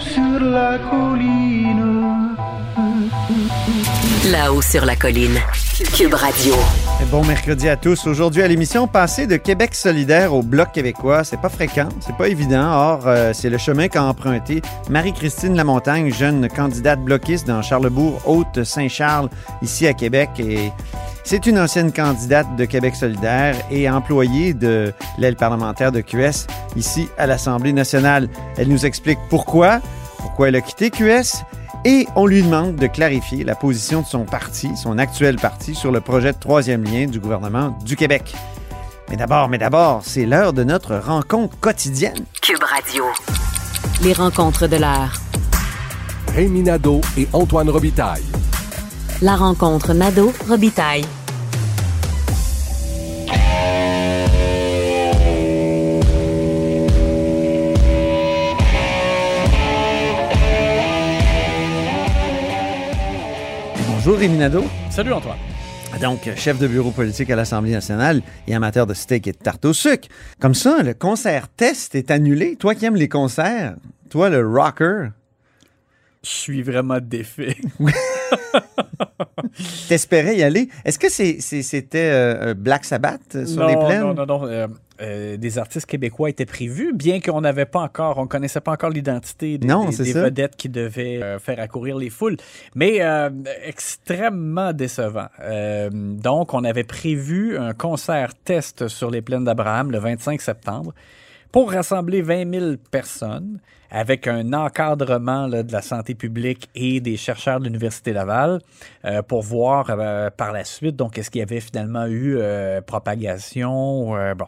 sur la colline. Là-haut sur la colline. Cube Radio. Bon mercredi à tous. Aujourd'hui à l'émission, passer de Québec solidaire au Bloc québécois, c'est pas fréquent, c'est pas évident. Or, euh, c'est le chemin qu'a emprunté Marie-Christine Lamontagne, jeune candidate bloquiste dans Charlebourg, Haute-Saint-Charles, ici à Québec. Et c'est une ancienne candidate de Québec solidaire et employée de l'aile parlementaire de QS ici à l'Assemblée nationale. Elle nous explique pourquoi, pourquoi elle a quitté QS et on lui demande de clarifier la position de son parti, son actuel parti, sur le projet de troisième lien du gouvernement du Québec. Mais d'abord, mais d'abord, c'est l'heure de notre rencontre quotidienne. Cube Radio. Les rencontres de l'heure. Rémi Nadeau et Antoine Robitaille. La rencontre Nadeau-Robitaille. Bonjour Rémi Nadeau. Salut Antoine. Donc, chef de bureau politique à l'Assemblée nationale et amateur de steak et de tarte au sucre. Comme ça, le concert test est annulé. Toi qui aimes les concerts, toi le rocker, Je suis vraiment défait. t'espérais y aller. Est-ce que c'est- c'était euh, Black Sabbath euh, sur non, les plaines? non, non, non. euh, euh, des artistes québécois étaient prévus, bien qu'on n'avait pas encore, on connaissait pas encore l'identité des, Non, des- des vedettes qui devaient euh, faire accourir les foules. Mais euh, extrêmement décevant. Donc, on avait prévu un concert test sur les plaines d'Abraham le 25 septembre pour rassembler 20 000 personnes avec un encadrement de la santé publique et des chercheurs de l'Université Laval euh, pour voir euh, par la suite, donc, est-ce qu'il y avait finalement eu euh, propagation. bon.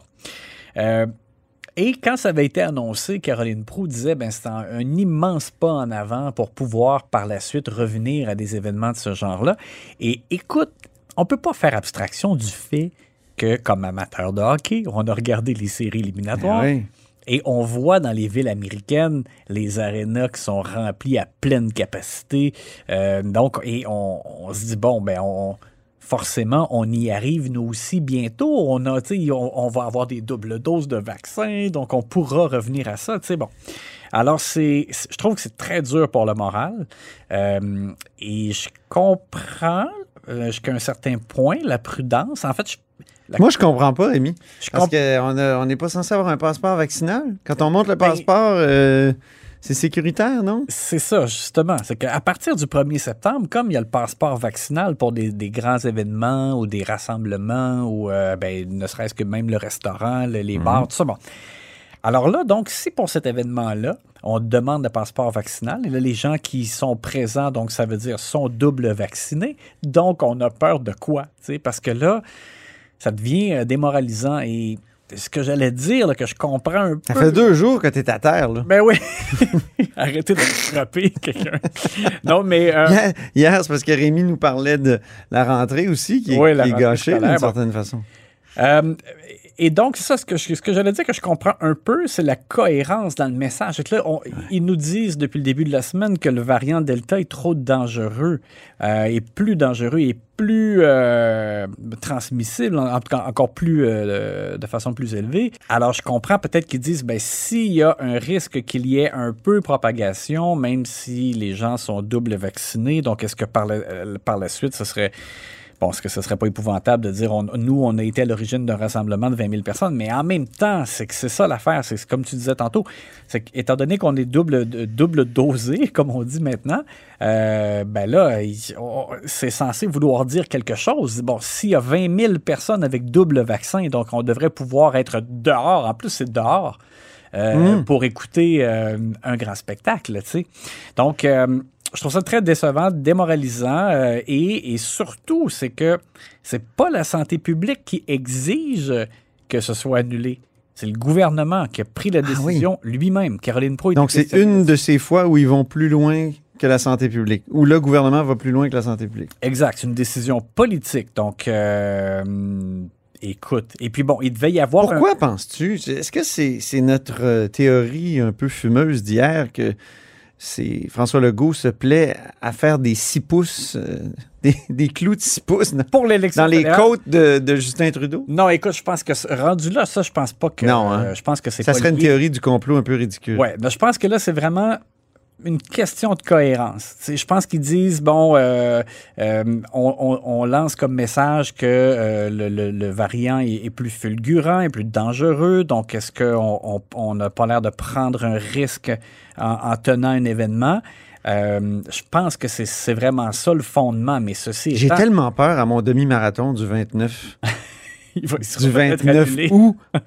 Et quand ça avait été annoncé, Caroline Proux disait ben c'est un, un immense pas en avant pour pouvoir par la suite revenir à des événements de ce genre-là. Et écoute, on peut pas faire abstraction du fait que, comme amateur de hockey, on a regardé les séries éliminatoires. Oui. Et on voit dans les villes américaines les arénas qui sont remplis à pleine capacité. Euh, donc, et on, on se dit, bon, ben, on, forcément, on y arrive nous aussi bientôt. On, a, on, on va avoir des doubles doses de vaccins, donc on pourra revenir à ça. Bon. Alors, c'est, c'est- je trouve que c'est très dur pour le moral. Euh, et je comprends euh, jusqu'à un certain point la prudence. En fait, je, la- Moi, je comprends pas, Rémi. je Parce comprends. qu'on n'est pas censé avoir un passeport vaccinal. Quand on montre le Ben- passeport, euh, c'est sécuritaire, non? C'est ça, justement. C'est qu'à partir du 1er septembre, comme il y a le passeport vaccinal pour des, des grands événements ou des rassemblements ou euh, ben, ne serait-ce que même le restaurant, le- les bars, tout ça, bon. Alors là, donc, si pour cet événement-là, on demande le passeport vaccinal, et là, les gens qui sont présents, donc ça veut dire sont double vaccinés, donc on a peur de quoi? Parce que là, ça devient euh, démoralisant et ce que j'allais dire, là, que je comprends un Ça peu. fait deux jours que tu es à terre, là. Ben oui. Arrêtez de frapper quelqu'un. Non, mais. euh, Hier, hier, c'est parce que Rémi nous parlait de la rentrée aussi, qui est, Oui, la qui est rentrée gâchée d'une certaine façon. euh, et donc, c'est ça, ce que, je- ce que j'allais dire que je comprends un peu, c'est la cohérence dans le message. Que là, on- ils nous disent depuis le début de la semaine que le variant Delta est trop dangereux, euh, est plus dangereux, et plus euh, transmissible, en, tout cas encore plus euh, de façon plus élevée. Alors, je comprends peut-être qu'ils disent, ben, s'il y a un risque qu'il y ait un peu propagation, même si les gens sont double vaccinés, donc est-ce que par la, par la suite, ce serait Est-ce que ce serait pas épouvantable de dire, on- nous, on a été à l'origine d'un rassemblement de 20 000 personnes, mais en même temps, c'est que c'est ça l'affaire. C'est comme tu disais tantôt, c'est qu'étant donné qu'on est double, double dosé, comme on dit maintenant, euh, ben là, c'est censé vouloir dire quelque chose. Bon, s'il y a 20 000 personnes avec double vaccin, donc on devrait pouvoir être dehors. En plus, c'est dehors. euh, pour écouter euh, un grand spectacle, tu sais. Donc, euh, je trouve ça très décevant, démoralisant, euh, et, et surtout, c'est que c'est pas la santé publique qui exige que ce soit annulé. C'est le gouvernement qui a pris la Ah oui. décision lui-même. Caroline Proulx. Donc, c'est une de ces fois où ils vont plus loin que la santé publique, où le gouvernement va plus loin que la santé publique. Exact, c'est une décision politique. Donc, euh, écoute. Et puis bon, il devait y avoir. un- Pourquoi penses-tu? Est-ce que c'est c'est notre euh, théorie un peu fumeuse d'hier que c'est François Legault se plaît à faire des six pouces, euh, des, des clous de six pouces dans, pour l'élection dans les côtes de, de Justin Trudeau? Non, écoute, je pense que rendu là, ça, je pense pas que. Non, hein? euh, je pense que c'est Ça serait une théorie du complot un peu ridicule. Ouais, mais je pense que là, c'est vraiment une question de cohérence. Je pense qu'ils disent, bon, euh, euh, on, on- on lance comme message que euh, le, le- le variant est, est plus fulgurant, est plus dangereux, donc est-ce qu'on on- on n'a pas l'air de prendre un risque en, en tenant un événement? Je pense que c'est vraiment ça le fondement, mais ceci J'ai étant, tellement peur à mon demi-marathon du 29, il va- du peut-être 29 annulé. août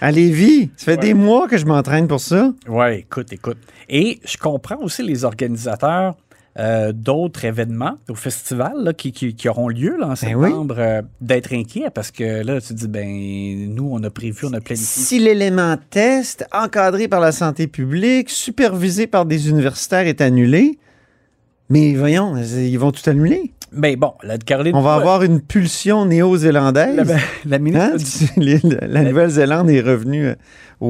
à Lévis. Ça fait Ouais. des mois que je m'entraîne pour ça. Oui, écoute, écoute. Et je comprends aussi les organisateurs euh, d'autres événements au festival là, qui, qui- qui auront lieu là, en Ben oui. septembre euh, d'être inquiets parce que là, tu dis, ben, nous, on a prévu, on a planifié. Si l'élément test, encadré par la santé publique, supervisé par des universitaires, est annulé, mais voyons, ils vont tout annuler. Mais bon, la Caroline. On va avoir une pulsion néo-zélandaise. La, la ministre Hein? du- La Nouvelle-Zélande est revenue euh, au,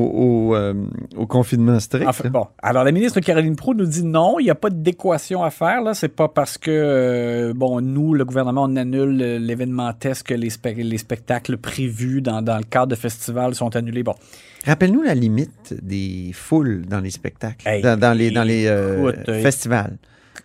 au, euh, au confinement strict. Enfin, là. bon, alors la ministre Caroline Proulx nous dit non, il n'y a pas d'équation à faire. Là, c'est pas parce que euh, bon, nous, le gouvernement, on annule euh, l'événement test que les, spec- les spectacles prévus dans, dans le cadre de festival sont annulés. Bon, Rappelle-nous la limite des foules dans les spectacles, Hey, dans, dans les, dans les euh, écoute, festivals.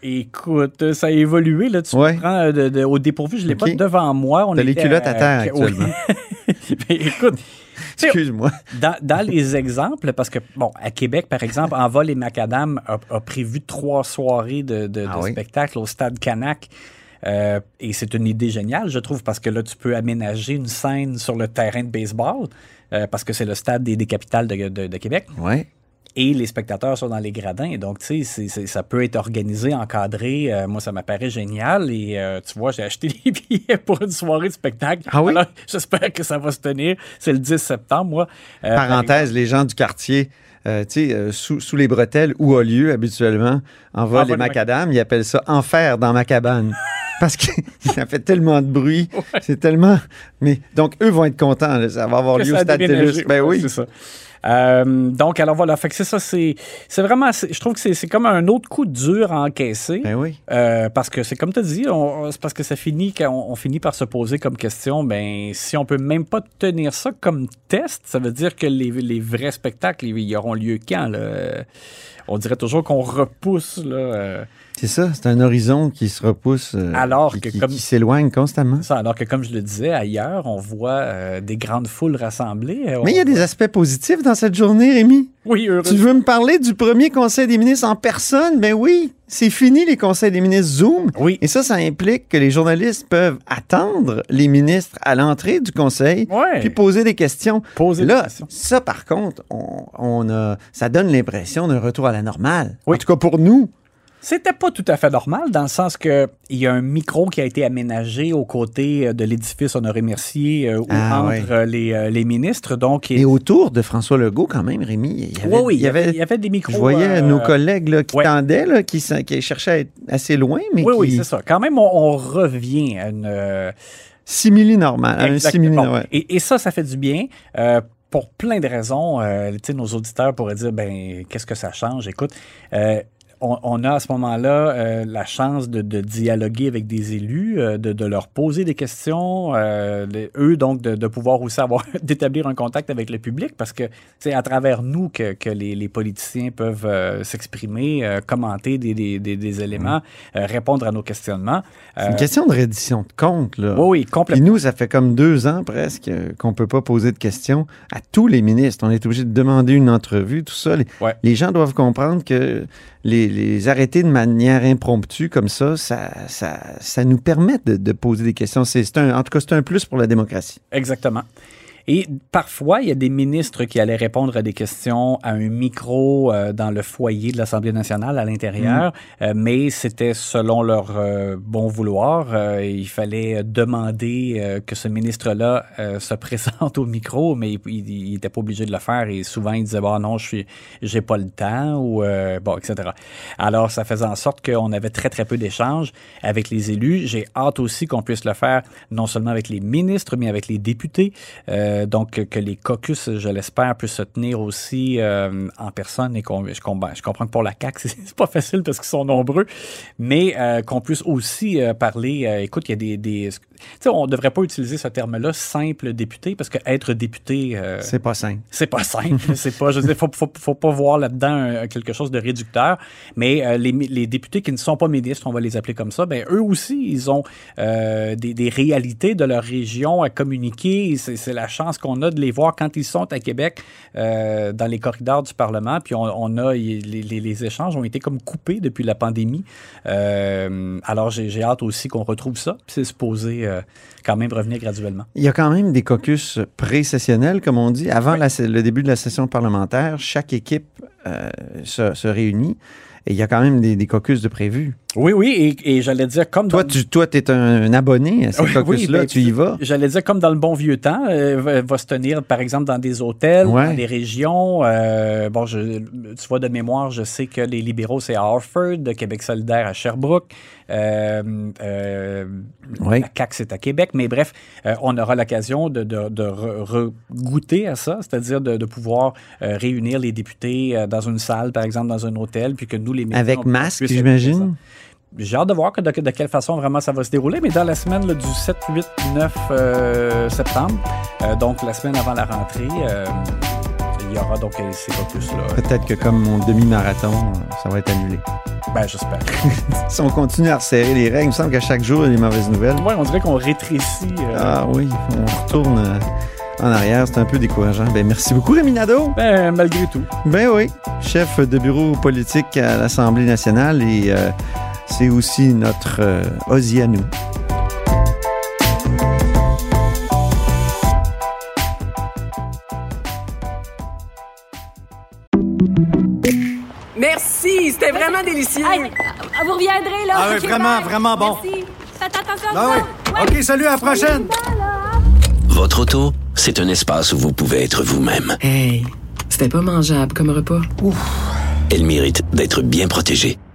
Écoute, ça a évolué. Là, tu Ouais. me prends euh, de- de- au dépourvu, je ne l'ai pas devant moi. On T'as les culottes à terre oui. actuellement. Mais écoute, Excuse-moi. dans, dans les exemples, parce que, bon, à Québec, par exemple, Envol et Macadam a, a prévu trois soirées de, de, Ah de oui? spectacle au stade Canac. Euh, et c'est une idée géniale, je trouve, parce que là, tu peux aménager une scène sur le terrain de baseball, euh, parce que c'est le stade des, des capitales de, de- de Québec Ouais. Et les spectateurs sont dans les gradins. Donc, tu sais, ça peut être organisé, encadré. Euh, moi, ça m'apparaît génial. Et euh, tu vois, j'ai acheté des billets pour une soirée de spectacle. Ah oui? J'espère que ça va se tenir. C'est le 10 septembre, moi. Euh, Parenthèse, les gens du quartier, tu sais, sous, sous les bretelles, où a lieu habituellement, en vol les macadam, ils appellent ça enfer dans ma cabane. Parce que ça fait tellement de bruit, c'est tellement... Mais donc, eux vont être contents, là, ça va avoir que lieu au Stade. Télus. Ben oui. C'est ça. Euh, donc, alors voilà, fait que c'est ça, c'est c'est vraiment, je trouve que c'est c'est comme un autre coup dur à encaisser. Ben oui. Euh, parce que c'est comme tu as dit, on- c'est parce que ça finit quand on, on finit par se poser comme question, ben si on peut même pas tenir ça comme test, ça veut dire que les, les vrais spectacles, ils, ils auront lieu quand? Là? Euh, On dirait toujours qu'on repousse là, euh, C'est ça, c'est un horizon qui se repousse, euh, Alors qui, que qui- comme- qui s'éloigne constamment. ça, alors que comme je le disais ailleurs, on voit euh, des grandes foules rassemblées. euh, Mais il y a des aspects positifs dans cette journée, Rémi. Oui, heureux. Tu veux me parler du premier conseil des ministres en personne? Ben oui, c'est fini les conseils des ministres Zoom. Oui. Et ça, ça implique que les journalistes peuvent attendre les ministres à l'entrée du conseil Ouais. puis poser des questions. Poser des Là, questions. ça par contre, on, on a, ça donne l'impression d'un retour à la normale. Oui. En tout cas pour nous. C'était pas tout à fait normal dans le sens que il y a un micro qui a été aménagé aux côtés euh, de l'édifice Honoré Mercier euh, ou Ah, ouais. euh, les, euh, les ministres. Donc, Et autour de François Legault, quand même, Rémi, il y avait, oui, oui, il y avait, il y avait des micros. je voyais euh, nos collègues là, qui ouais. tendaient, là, qui, cherchaient à être assez loin, mais Oui, qui oui, c'est ça. Quand même, on, on revient à une. simili normal, à un exactement. simili Bon, ouais. et, et ça, ça fait du bien. pour plein de raisons, Euh, nos auditeurs pourraient dire, ben, qu'est-ce que ça change? Écoute, euh, on, on a à ce moment-là euh, la chance de, de dialoguer avec des élus, euh, de, de leur poser des questions, euh, les- eux donc de, de pouvoir aussi avoir d'établir un contact avec le public parce que c'est à travers nous que, que les, les politiciens peuvent s'exprimer, commenter des, des, des, des éléments, euh, répondre à nos questionnements. C'est une question de reddition de compte, là. oui, oui, complètement. nous, ça fait comme deux ans presque qu'on peut pas poser de questions à tous les ministres. On est obligé de demander une entrevue, tout ça. Les, Ouais. les gens doivent comprendre que les, les arrêter de manière impromptue comme ça, ça, ça, ça nous permet de, poser des questions. C'est un, en tout cas, c'est un plus pour la démocratie. Exactement. Et parfois, il y a des ministres qui allaient répondre à des questions à un micro euh, dans le foyer de l'Assemblée nationale à l'intérieur, euh, mais c'était selon leur euh, bon vouloir. Euh, il fallait demander euh, que ce ministre-là euh, se présente au micro, mais il n'était pas obligé de le faire et souvent il disait bah non, je suis, j'ai pas le temps ou euh, bon, etc. Alors, ça faisait en sorte qu'on avait très très peu d'échanges avec les élus. J'ai hâte aussi qu'on puisse le faire non seulement avec les ministres, mais avec les députés. Euh, donc, que les caucus, je l'espère, puissent se tenir aussi euh, en personne et qu'on, je, comprends, je comprends que pour la CAQ, c'est, pas facile parce qu'ils sont nombreux, mais euh, qu'on puisse aussi euh, parler. euh, écoute, il y a des. des tu sais, on devrait pas utiliser ce terme-là, simple député, parce que être député. euh, C'est pas simple. c'est pas simple. c'est pas, je veux dire, faut, faut, faut pas voir là-dedans quelque chose de réducteur. Mais euh, les, les députés qui ne sont pas ministres, on va les appeler comme ça, ben eux aussi, ils ont euh, des, des réalités de leur région à communiquer. C'est c'est la chance qu'on a de les voir quand ils sont à Québec euh, dans les corridors du Parlement. Puis on, on a les, les- les échanges ont été comme coupés depuis la pandémie. Euh, alors j'ai hâte aussi qu'on retrouve ça. Puis c'est supposé euh, quand même revenir graduellement. Il y a quand même des caucus pré-sessionnels, comme on dit. Avant la le début de la session parlementaire, chaque équipe se, se réunit et il y a quand même des, des caucus de prévus. Oui, oui, et, et j'allais dire comme Toi, dans- tu toi, es un, un abonné à ces Oui, oui, caucus-là, ben, tu y vas? J'allais dire comme dans le bon vieux temps, euh, va, se tenir par exemple dans des hôtels, Ouais. dans des régions. euh, bon, je, tu vois de mémoire, je sais que les libéraux c'est à Harford, de Québec solidaire à Sherbrooke, euh, euh, la CAQ c'est à Québec, mais bref, euh, on aura l'occasion de, de, de re- re-goûter à ça, c'est-à-dire de, de pouvoir euh, réunir les députés dans une salle, par exemple dans un hôtel, puis que nous les médias, Avec masque, j'imagine? J'ai hâte de voir que de, de quelle façon vraiment ça va se dérouler, mais dans la semaine là, du 7, 8, 9 euh, septembre, euh, donc la semaine avant la rentrée, euh, il y aura donc euh, ces caucus-là. Peut-être que comme mon demi-marathon, ça va être annulé. Ben, j'espère. Si on continue à resserrer les règles, il me semble qu'à chaque jour, il y a des mauvaises nouvelles. Ouais, on dirait qu'on rétrécit. Ah oui, on retourne en arrière, c'est un peu décourageant. Ben, merci beaucoup, Rémi Nadeau. Ben, malgré tout. Ben oui, chef de bureau politique à l'Assemblée nationale et euh, c'est aussi notre euh, Ozzy à nous. Merci, c'était vraiment délicieux. Hey, vous reviendrez, là. Ah oui, vraiment, bye. vraiment bon. Merci. Faites attention Ah vous oui. Ouais. OK, salut, à la prochaine. Votre auto, c'est un espace où vous pouvez être vous-même. Hey, c'était pas mangeable comme repas. Elle mérite d'être bien protégée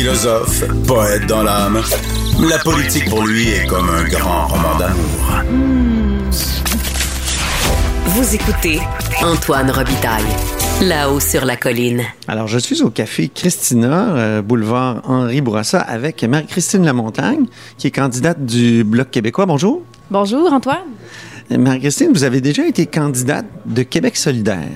Philosophe, poète dans l'âme, la politique pour lui est comme un grand roman d'amour. Vous écoutez Antoine Robitaille, là-haut sur la colline. Alors, je suis au café Christina, euh, boulevard Henri Bourassa, avec Marie-Christine Lamontagne, qui est candidate du Bloc québécois. Bonjour. Bonjour, Antoine. Marie-Christine, vous avez déjà été candidate de Québec solidaire.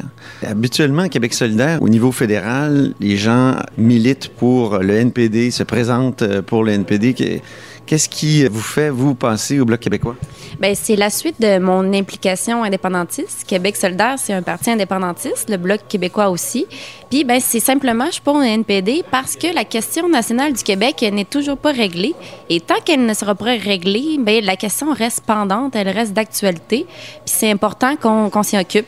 Habituellement, Québec solidaire, au niveau fédéral, les gens militent pour le NPD, se présentent euh, pour le NPD. Qu'est-ce qui vous fait, vous, passer au Bloc québécois? Ben, c'est la suite de mon implication indépendantiste. Québec solidaire, c'est un parti indépendantiste, le Bloc québécois aussi. Puis, ben, c'est simplement, je suis pour un NPD parce que la question nationale du Québec n'est toujours pas réglée. Et tant qu'elle ne sera pas réglée, ben, la question reste pendante, elle reste d'actualité. Puis, c'est important qu'on qu'on s'y occupe.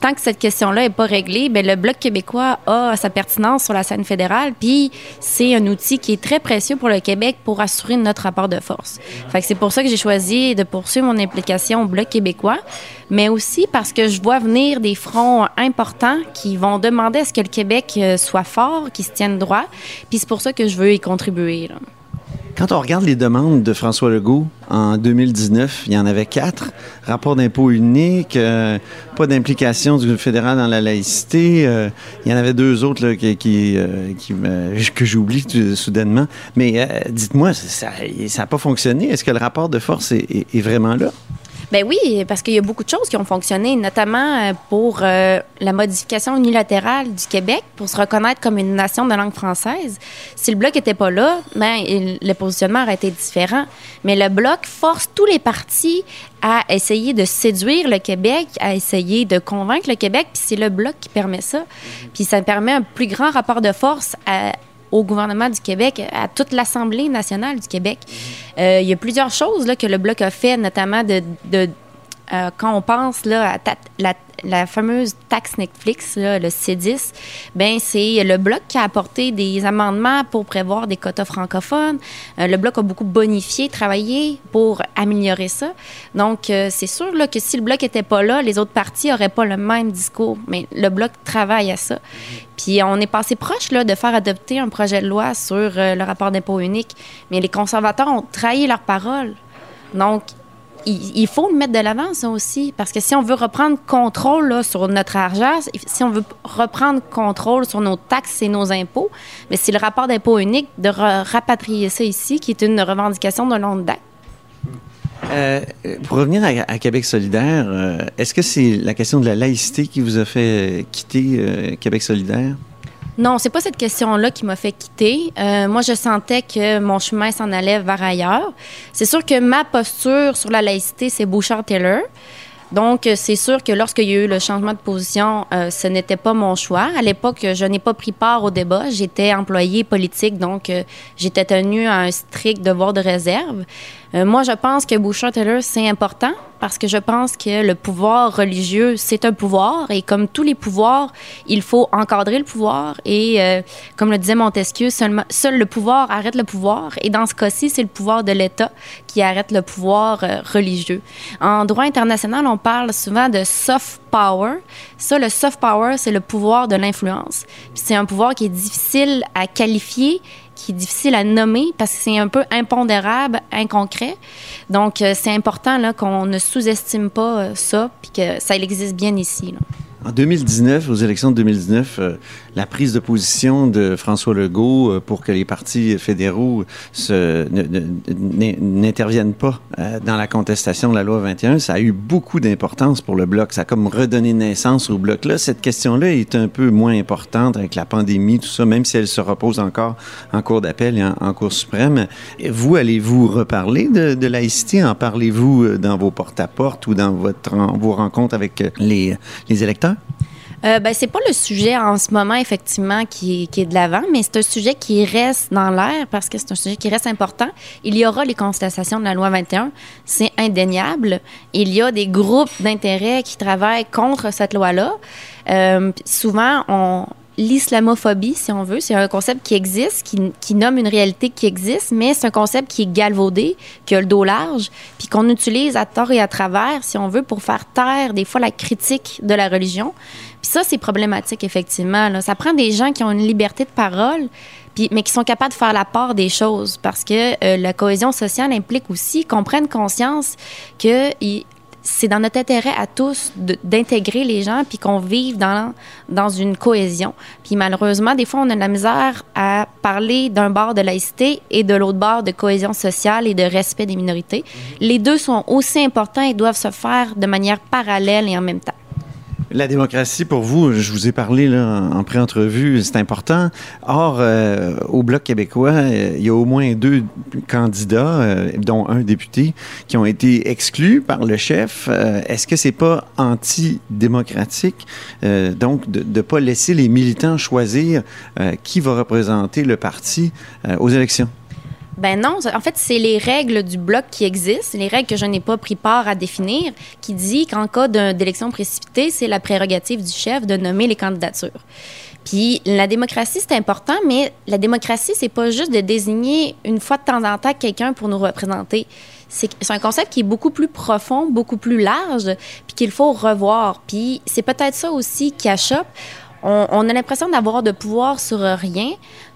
Tant que cette question-là n'est pas réglée, bien, le Bloc québécois a sa pertinence sur la scène fédérale, puis c'est un outil qui est très précieux pour le Québec pour assurer notre rapport de force. Fait que c'est pour ça que j'ai choisi de poursuivre mon implication au Bloc québécois, mais aussi parce que je vois venir des fronts importants qui vont demander à ce que le Québec euh, soit fort, qu'il se tienne droit, puis c'est pour ça que je veux y contribuer. là. Quand on regarde les demandes de François Legault en 2019, il y en avait quatre. Rapport d'impôt unique, euh, pas d'implication du fédéral dans la laïcité. euh, il y en avait deux autres euh, que j'oublie soudainement. Mais dites-moi, ça n'a pas fonctionné? Est-ce que le rapport de force est vraiment là? Ben oui, parce qu'il y a beaucoup de choses qui ont fonctionné, notamment euh, pour euh, la modification unilatérale du Québec pour se reconnaître comme une nation de langue française. Si le bloc n'était pas là, ben le positionnement aurait été différent. Mais le bloc force tous les partis à essayer de séduire le Québec, à essayer de convaincre le Québec, puis c'est le bloc qui permet ça. Puis ça permet un plus grand rapport de force à- au gouvernement du Québec, à toute l'Assemblée nationale du Québec. Euh, il y a plusieurs choses là, que le Bloc a fait, notamment de, de- euh, quand on pense là, à la, fameuse taxe Netflix, le C10, ben c'est le Bloc qui a apporté des amendements pour prévoir des quotas francophones. Euh, le Bloc a beaucoup bonifié, travaillé pour améliorer ça. Donc, euh, c'est sûr là, que si le Bloc n'était pas là, les autres partis n'auraient pas le même discours. Mais le Bloc travaille à ça. Puis on est passé proche là, de faire adopter un projet de loi sur le rapport d'impôt unique. Mais les conservateurs ont trahi leur parole. Donc, il, faut le mettre de l'avant, ça aussi. Parce que si on veut reprendre contrôle sur notre argent, si on veut reprendre contrôle sur nos taxes et nos impôts, mais c'est le rapport d'impôt unique de ra- rapatrier ça ici, qui est une revendication de longue date. Euh, pour revenir à, Québec solidaire, euh, est-ce que c'est la question de la laïcité qui vous a fait quitter euh, Québec solidaire? Non, c'est pas cette question-là qui m'a fait quitter. Euh, moi, je sentais que mon chemin s'en allait vers ailleurs. C'est sûr que ma posture sur la laïcité, c'est Bouchard-Taylor. Donc, c'est sûr que lorsqu'il y a eu le changement de position, euh, ce n'était pas mon choix. À l'époque, je n'ai pas pris part au débat. J'étais employée politique, donc euh, j'étais tenue à un strict devoir de réserve. Euh, moi, je pense que Bouchard-Taylor, c'est important parce que je pense que le pouvoir religieux, c'est un pouvoir et comme tous les pouvoirs, il faut encadrer le pouvoir et, euh, comme le disait Montesquieu, seul le pouvoir arrête le pouvoir et dans ce cas-ci, c'est le pouvoir de l'État qui arrête le pouvoir euh, religieux. En droit international, on parle souvent de soft power. Ça, le soft power, c'est le pouvoir de l'influence. C'est un pouvoir qui est difficile à qualifier qui est difficile à nommer parce que c'est un peu impondérable, inconcret. Donc, euh, c'est important qu'on ne sous-estime pas euh, ça, puis que ça existe bien ici. En 2019, aux élections de 2019, euh, la prise de position de François Legault euh, pour que les partis fédéraux n'interviennent pas euh, dans la contestation de la loi 21, ça a eu beaucoup d'importance pour le Bloc. Ça a comme redonné naissance au Bloc. Là, cette question-là est un peu moins importante avec la pandémie, tout ça, même si elle se repose encore en Cour d'appel et en, en Cour suprême. Vous, allez-vous reparler de, de laïcité? En parlez-vous dans vos porte-à-porte ou dans votre, vos rencontres avec les électeurs? Euh, ben, c'est pas le sujet en ce moment, effectivement, qui, est de l'avant, mais c'est un sujet qui reste dans l'air parce que c'est un sujet qui reste important. Il y aura les contestations de la loi 21, c'est indéniable. Il y a des groupes d'intérêt qui travaillent contre cette loi-là. Euh, souvent, on, l'islamophobie, si on veut, c'est un concept qui existe, qui, qui nomme une réalité qui existe, mais c'est un concept qui est galvaudé, qui a le dos large, puis qu'on utilise à tort et à travers, si on veut, pour faire taire des fois la critique de la religion. Puis ça, c'est problématique, effectivement. Ça prend des gens qui ont une liberté de parole, puis, mais qui sont capables de faire la part des choses, parce que euh, la cohésion sociale implique aussi qu'on prenne conscience que il- c'est dans notre intérêt à tous d'intégrer les gens puis qu'on vive dans, dans une cohésion. Puis malheureusement, des fois, on a de la misère à parler d'un bord de laïcité et de l'autre bord de cohésion sociale et de respect des minorités. Les deux sont aussi importants et doivent se faire de manière parallèle et en même temps. La démocratie, pour vous, je vous ai parlé en en pré-entrevue, c'est important. Or, euh, au Bloc québécois, euh, il y a au moins deux candidats, euh, dont un député, qui ont été exclus par le chef. Est-ce que c'est pas antidémocratique, donc, de ne pas laisser les militants choisir qui va représenter le parti aux élections? Ben non, en fait, c'est les règles du bloc qui existent, les règles que je n'ai pas pris part à définir, qui dit qu'en cas d'élection précipitée, c'est la prérogative du chef de nommer les candidatures. Puis la démocratie, c'est important, mais la démocratie, c'est pas juste de désigner une fois de temps en temps quelqu'un pour nous représenter. C'est un concept qui est beaucoup plus profond, beaucoup plus large, puis qu'il faut revoir. Puis c'est peut-être ça aussi qui achoppe. On, a l'impression d'avoir de pouvoir sur rien.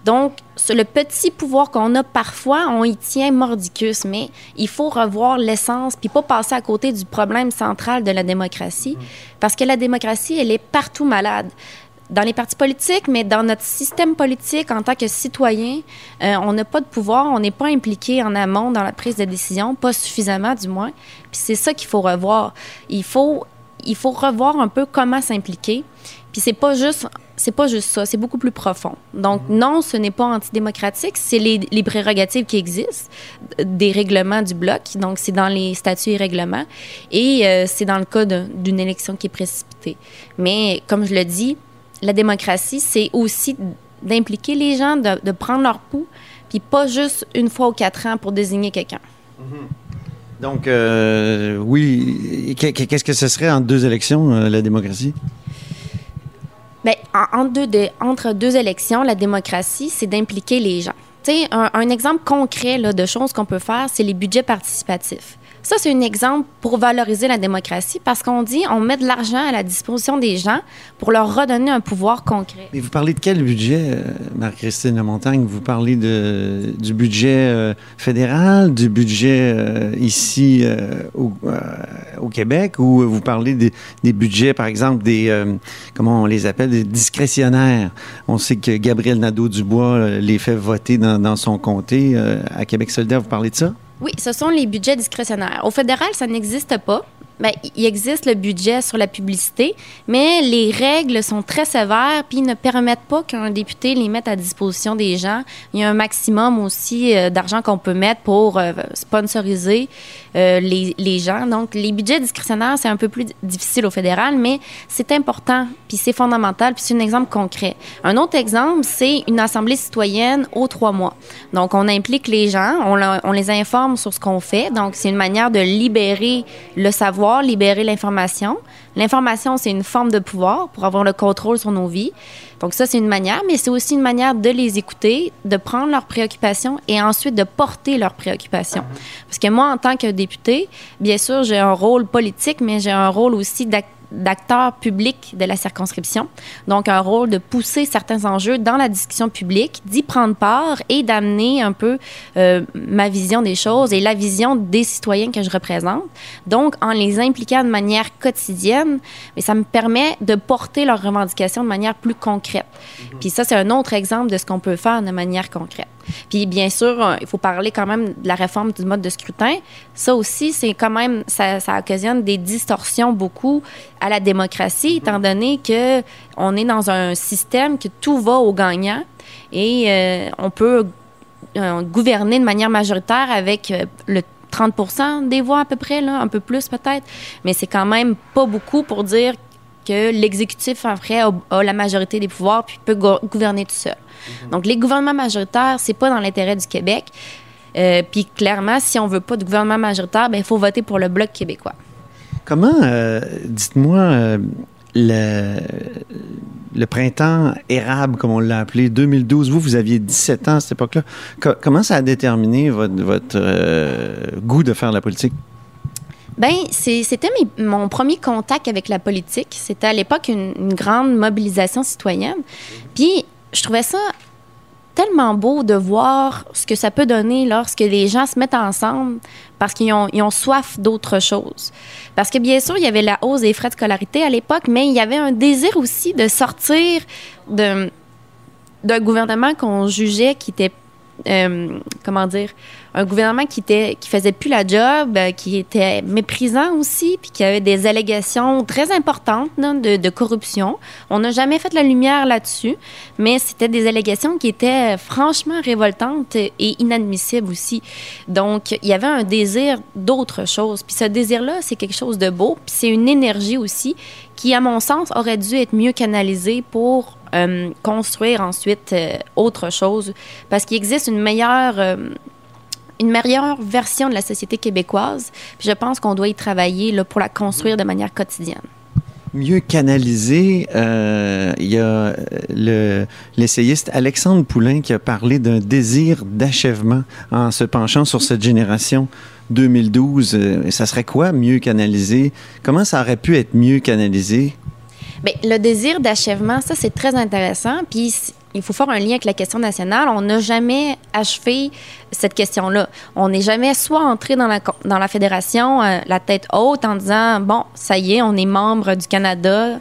Donc, le petit pouvoir qu'on a parfois, on y tient mordicus, mais il faut revoir l'essence, puis pas passer à côté du problème central de la démocratie, parce que la démocratie, elle est partout malade dans les partis politiques, mais dans notre système politique en tant que citoyen, euh, on n'a pas de pouvoir, on n'est pas impliqué en amont dans la prise de décision, pas suffisamment du moins. Puis c'est ça qu'il faut revoir. Il faut, il faut revoir un peu comment s'impliquer. Puis c'est pas juste c'est pas juste ça, c'est beaucoup plus profond. Donc non, ce n'est pas antidémocratique, c'est les, les, prérogatives qui existent des règlements du bloc. Donc c'est dans les statuts et règlements et euh, c'est dans le cas d'une élection qui est précipitée. Mais comme je le dis, la démocratie, c'est aussi d'impliquer les gens, de, prendre leur pouls, puis pas juste une fois ou quatre ans pour désigner quelqu'un. Mm-hmm. Donc, euh, oui, qu'est-ce que ce serait en deux élections, euh, la démocratie? Bien, entre deux élections, la démocratie, c'est d'impliquer les gens. Un, un, exemple concret de choses qu'on peut faire, c'est les budgets participatifs. Ça, c'est un exemple pour valoriser la démocratie parce qu'on dit on met de l'argent à la disposition des gens pour leur redonner un pouvoir concret. Mais vous parlez de quel budget, euh, Marie-Christine Lamontagne? Vous parlez du budget euh, fédéral, du budget euh, ici au, Québec? Ou vous parlez des, des budgets, par exemple, des, comment on les appelle, des discrétionnaires? On sait que Gabriel Nadeau-Dubois les fait voter dans, dans son comté. à Québec solidaire, vous parlez de ça? Oui, ce sont les budgets discrétionnaires. Au fédéral, ça n'existe pas. Bien, il existe le budget sur la publicité, mais les règles sont très sévères puis ne permettent pas qu'un député les mette à disposition des gens. Il y a un maximum aussi euh, d'argent qu'on peut mettre pour euh, sponsoriser euh, les, gens. Donc, les budgets discrétionnaires, c'est un peu plus difficile au fédéral, mais c'est important puis c'est fondamental puis c'est un exemple concret. Un autre exemple, c'est une assemblée citoyenne aux trois mois. Donc, on implique les gens, on, on les informe sur ce qu'on fait. Donc, c'est une manière de libérer le savoir libérer l'information. L'information, c'est une forme de pouvoir pour avoir le contrôle sur nos vies. Donc ça, c'est une manière, mais c'est aussi une manière de les écouter, de prendre leurs préoccupations et ensuite de porter leurs préoccupations. Parce que moi, en tant que député, bien sûr, j'ai un rôle politique, mais j'ai un rôle aussi d'acteur d'acteurs publics de la circonscription. Donc, un rôle de pousser certains enjeux dans la discussion publique, d'y prendre part et d'amener un peu euh, ma vision des choses et la vision des citoyens que je représente. Donc, en les impliquant de manière quotidienne, mais ça me permet de porter leurs revendications de manière plus concrète. Puis ça, c'est un autre exemple de ce qu'on peut faire de manière concrète. Puis bien sûr, euh, il faut parler quand même de la réforme du mode de scrutin. Ça aussi, c'est quand même, ça, ça, occasionne des distorsions beaucoup à la démocratie, étant donné que on est dans un système que tout va au gagnant et euh, on peut euh, gouverner de manière majoritaire avec le 30 des voix à peu près, là, un peu plus peut-être, mais c'est quand même pas beaucoup pour dire que l'exécutif, après, a, a, la majorité des pouvoirs puis peut gouverner tout seul. Mhm. Donc, les gouvernements majoritaires, c'est pas dans l'intérêt du Québec. Euh, puis clairement, si on veut pas de gouvernement majoritaire, ben, il faut voter pour le Bloc québécois. Comment, euh, dites-moi, euh, le, le, printemps érable, comme on l'a appelé, 2012, vous, vous aviez 17 ans à cette époque-là. comment ça a déterminé votre, votre goût de faire la politique? Ben, c'était mon premier contact avec la politique. C'était à l'époque une, grande mobilisation citoyenne. Puis je trouvais ça tellement beau de voir ce que ça peut donner lorsque les gens se mettent ensemble parce qu'ils ont, soif d'autre chose. Parce que bien sûr, il y avait la hausse des frais de scolarité à l'époque, mais il y avait un désir aussi de sortir d'un gouvernement qu'on jugeait qui était euh, comment dire, un gouvernement qui était qui faisait plus la job, euh, qui était méprisant aussi, puis qui avait des allégations très importantes de, corruption. On n'a jamais fait la lumière là-dessus, mais c'était des allégations qui étaient franchement révoltantes et inadmissibles aussi. Donc, il y avait un désir d'autre chose. Puis ce désir-là, c'est quelque chose de beau, puis c'est une énergie aussi qui, à mon sens, aurait dû être mieux canalisée pour euh, construire ensuite euh, autre chose. Parce qu'il existe une meilleure, une meilleure version de la société québécoise. Puis je pense qu'on doit y travailler là, pour la construire de manière quotidienne mieux canalisé. Euh, il y a euh, le, l'essayiste Alexandre Poulain qui a parlé d'un désir d'achèvement en se penchant sur cette génération 2012. Euh, ça serait quoi mieux canalisé? Comment ça aurait pu être mieux canalisé? Bien, le désir d'achèvement, ça, c'est très intéressant. Puis il faut faire un lien avec la question nationale. On n'a jamais achevé cette question-là. On n'est jamais soit entré dans la, dans la fédération euh, la tête haute en disant, bon, ça y est, on est membre du Canada,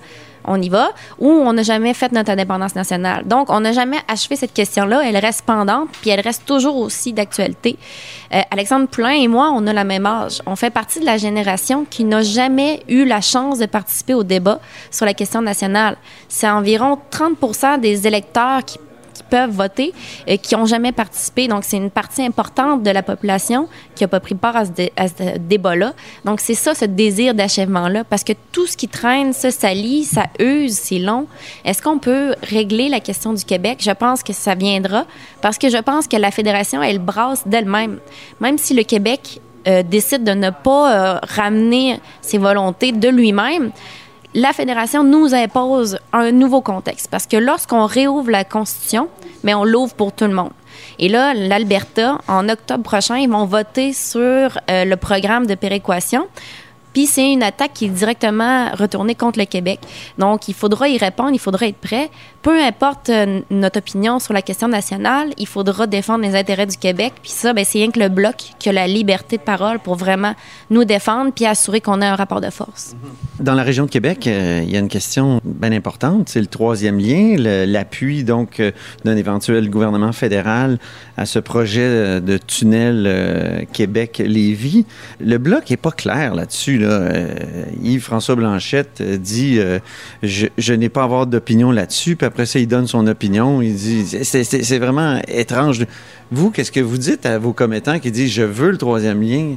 on y va, ou on n'a jamais fait notre indépendance nationale. Donc, on n'a jamais achevé cette question-là. Elle reste pendante, puis elle reste toujours aussi d'actualité. Euh, Alexandre Poulain et moi, on a la même âge. On fait partie de la génération qui n'a jamais eu la chance de participer au débat sur la question nationale. C'est environ 30 des électeurs qui peuvent voter, et qui n'ont jamais participé. Donc, c'est une partie importante de la population qui n'a pas pris part à ce, débat-là. Donc, c'est ça, ce désir d'achèvement-là, parce que tout ce qui traîne, ça salit, ça use, c'est long. Est-ce qu'on peut régler la question du Québec? Je pense que ça viendra, parce que je pense que la fédération, elle brasse d'elle-même. Même si le Québec euh, décide de ne pas euh, ramener ses volontés de lui-même, la fédération nous impose un nouveau contexte parce que lorsqu'on réouvre la Constitution, mais on l'ouvre pour tout le monde. Et là, l'Alberta, en octobre prochain, ils vont voter sur euh, le programme de péréquation puis c'est une attaque qui est directement retournée contre le Québec. Donc, il faudra y répondre, il faudra être prêt. Peu importe euh, notre opinion sur la question nationale, il faudra défendre les intérêts du Québec. Puis ça, ben, c'est rien que le bloc qui a la liberté de parole pour vraiment nous défendre puis assurer qu'on ait un rapport de force. Mm-hmm. Dans la région de Québec, euh, il y a une question bien importante, c'est le troisième lien, l'appui donc euh, d'un éventuel gouvernement fédéral à ce projet de tunnel Québec-Lévis. Le bloc n'est pas clair là-dessus. Yves-François Blanchette dit euh, Je, n'ai pas à avoir d'opinion là-dessus. Après ça, il donne son opinion. Il dit C'est vraiment étrange. Vous, qu'est-ce que vous dites à vos commettants qui disent Je veux le troisième lien?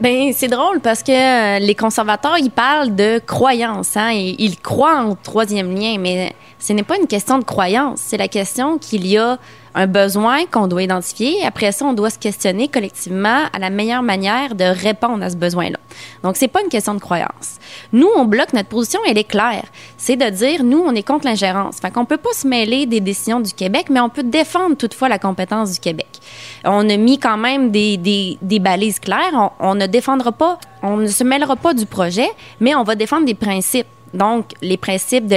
Ben c'est drôle parce que les conservateurs ils parlent de croyance, hein, ils croient en troisième lien, mais ce n'est pas une question de croyance, c'est la question qu'il y a un besoin qu'on doit identifier. Après ça, on doit se questionner collectivement à la meilleure manière de répondre à ce besoin-là. Donc, c'est pas une question de croyance. Nous, on bloque notre position, elle est claire. C'est de dire, nous, on est contre l'ingérence. Fait qu'on peut pas se mêler des décisions du Québec, mais on peut défendre toutefois la compétence du Québec. On a mis quand même des, des, des balises claires. On, ne défendra pas, on ne se mêlera pas du projet, mais on va défendre des principes. Donc, les principes de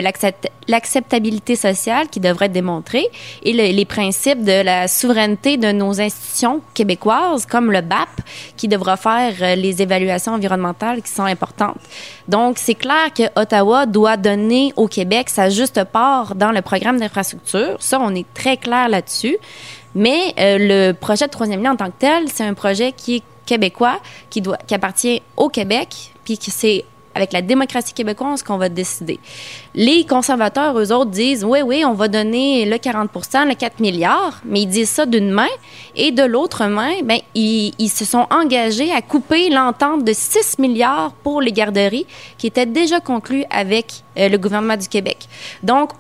l'acceptabilité sociale qui devraient être démontrés et les principes de la souveraineté de nos institutions québécoises, comme le BAP, qui devra faire euh, les évaluations environnementales qui sont importantes. Donc, c'est clair que Ottawa doit donner au Québec sa juste part dans le programme d'infrastructure. Ça, on est très clair là-dessus. Mais euh, le projet de troisième lien en tant que tel, c'est un projet qui est québécois, qui, doit, qui appartient au Québec, puis c'est avec la démocratie québécoise qu'on va décider. Les conservateurs, eux autres, disent oui, oui, on va donner le 40% le 4 milliards, mais ils disent ça d'une main. Et de l'autre main, ben, ils, se sont engagés à couper l'entente de 6 milliards pour les garderies qui était déjà conclue avec euh, le gouvernement du Québec. Donc,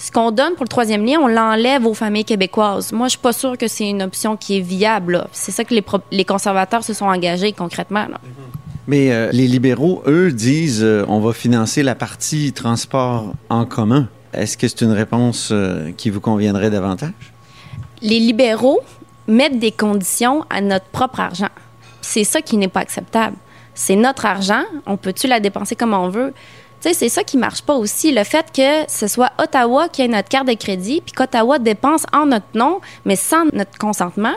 ce qu'on donne pour le troisième lien, on l'enlève aux familles québécoises. Moi, je suis pas sûre que c'est une option qui est viable. C'est ça que les, conservateurs se sont engagés concrètement. Là. Mais euh, les libéraux, eux, disent euh, on va financer la partie transport en commun. Est-ce que c'est une réponse euh, qui vous conviendrait davantage? Les libéraux mettent des conditions à notre propre argent. C'est ça qui n'est pas acceptable. C'est notre argent, on peut-tu la dépenser comme on veut? C'est ça qui marche pas aussi. Le fait que ce soit Ottawa qui ait notre carte de crédit, puis qu'Ottawa dépense en notre nom, mais sans notre consentement,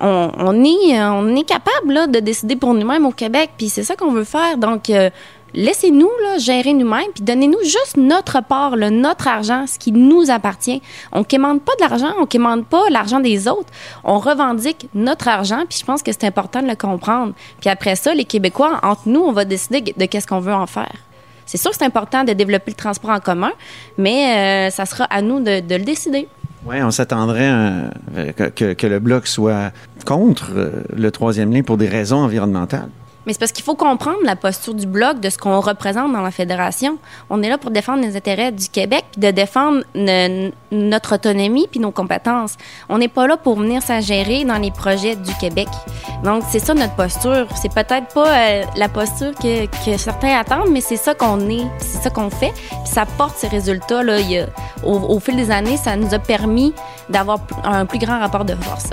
on, est, on est capable de décider pour nous-mêmes au Québec, puis c'est ça qu'on veut faire. Donc, euh, laissez-nous gérer nous-mêmes, puis donnez-nous juste notre part, notre argent, ce qui nous appartient. On ne quémande pas de l'argent, on ne quémande pas l'argent des autres. On revendique notre argent, puis je pense que c'est important de le comprendre. Puis après ça, les Québécois, entre nous, on va décider de qu'est-ce qu'on veut en faire. C'est sûr que c'est important de développer le transport en commun, mais euh, ça sera à nous de le décider. Oui, on s'attendrait que, que, le Bloc soit contre euh, le troisième lien pour des raisons environnementales. Mais c'est parce qu'il faut comprendre la posture du Bloc, de ce qu'on représente dans la fédération. On est là pour défendre les intérêts du Québec, puis de défendre notre autonomie puis nos compétences. On n'est pas là pour venir s'ingérer dans les projets du Québec. Donc, c'est ça notre posture. C'est peut-être pas euh, la posture que, certains attendent, mais c'est ça qu'on est, c'est ça qu'on fait. Puis ça porte ces y a- Au, au fil des années, ça nous a permis d'avoir un plus grand rapport de force.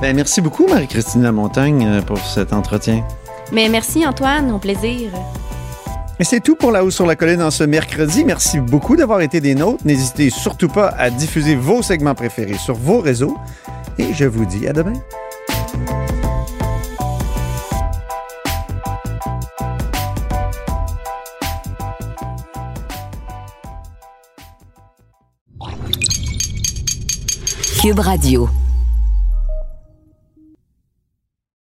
Ben, merci beaucoup, Marie-Christine Lamontagne, euh, pour cet entretien. Mais merci, Antoine. Au plaisir. Et c'est tout pour La Haut sur la Colline en ce mercredi. Merci beaucoup d'avoir été des nôtres. N'hésitez surtout pas à diffuser vos segments préférés sur vos réseaux. Et je vous dis à demain. Cube Radio.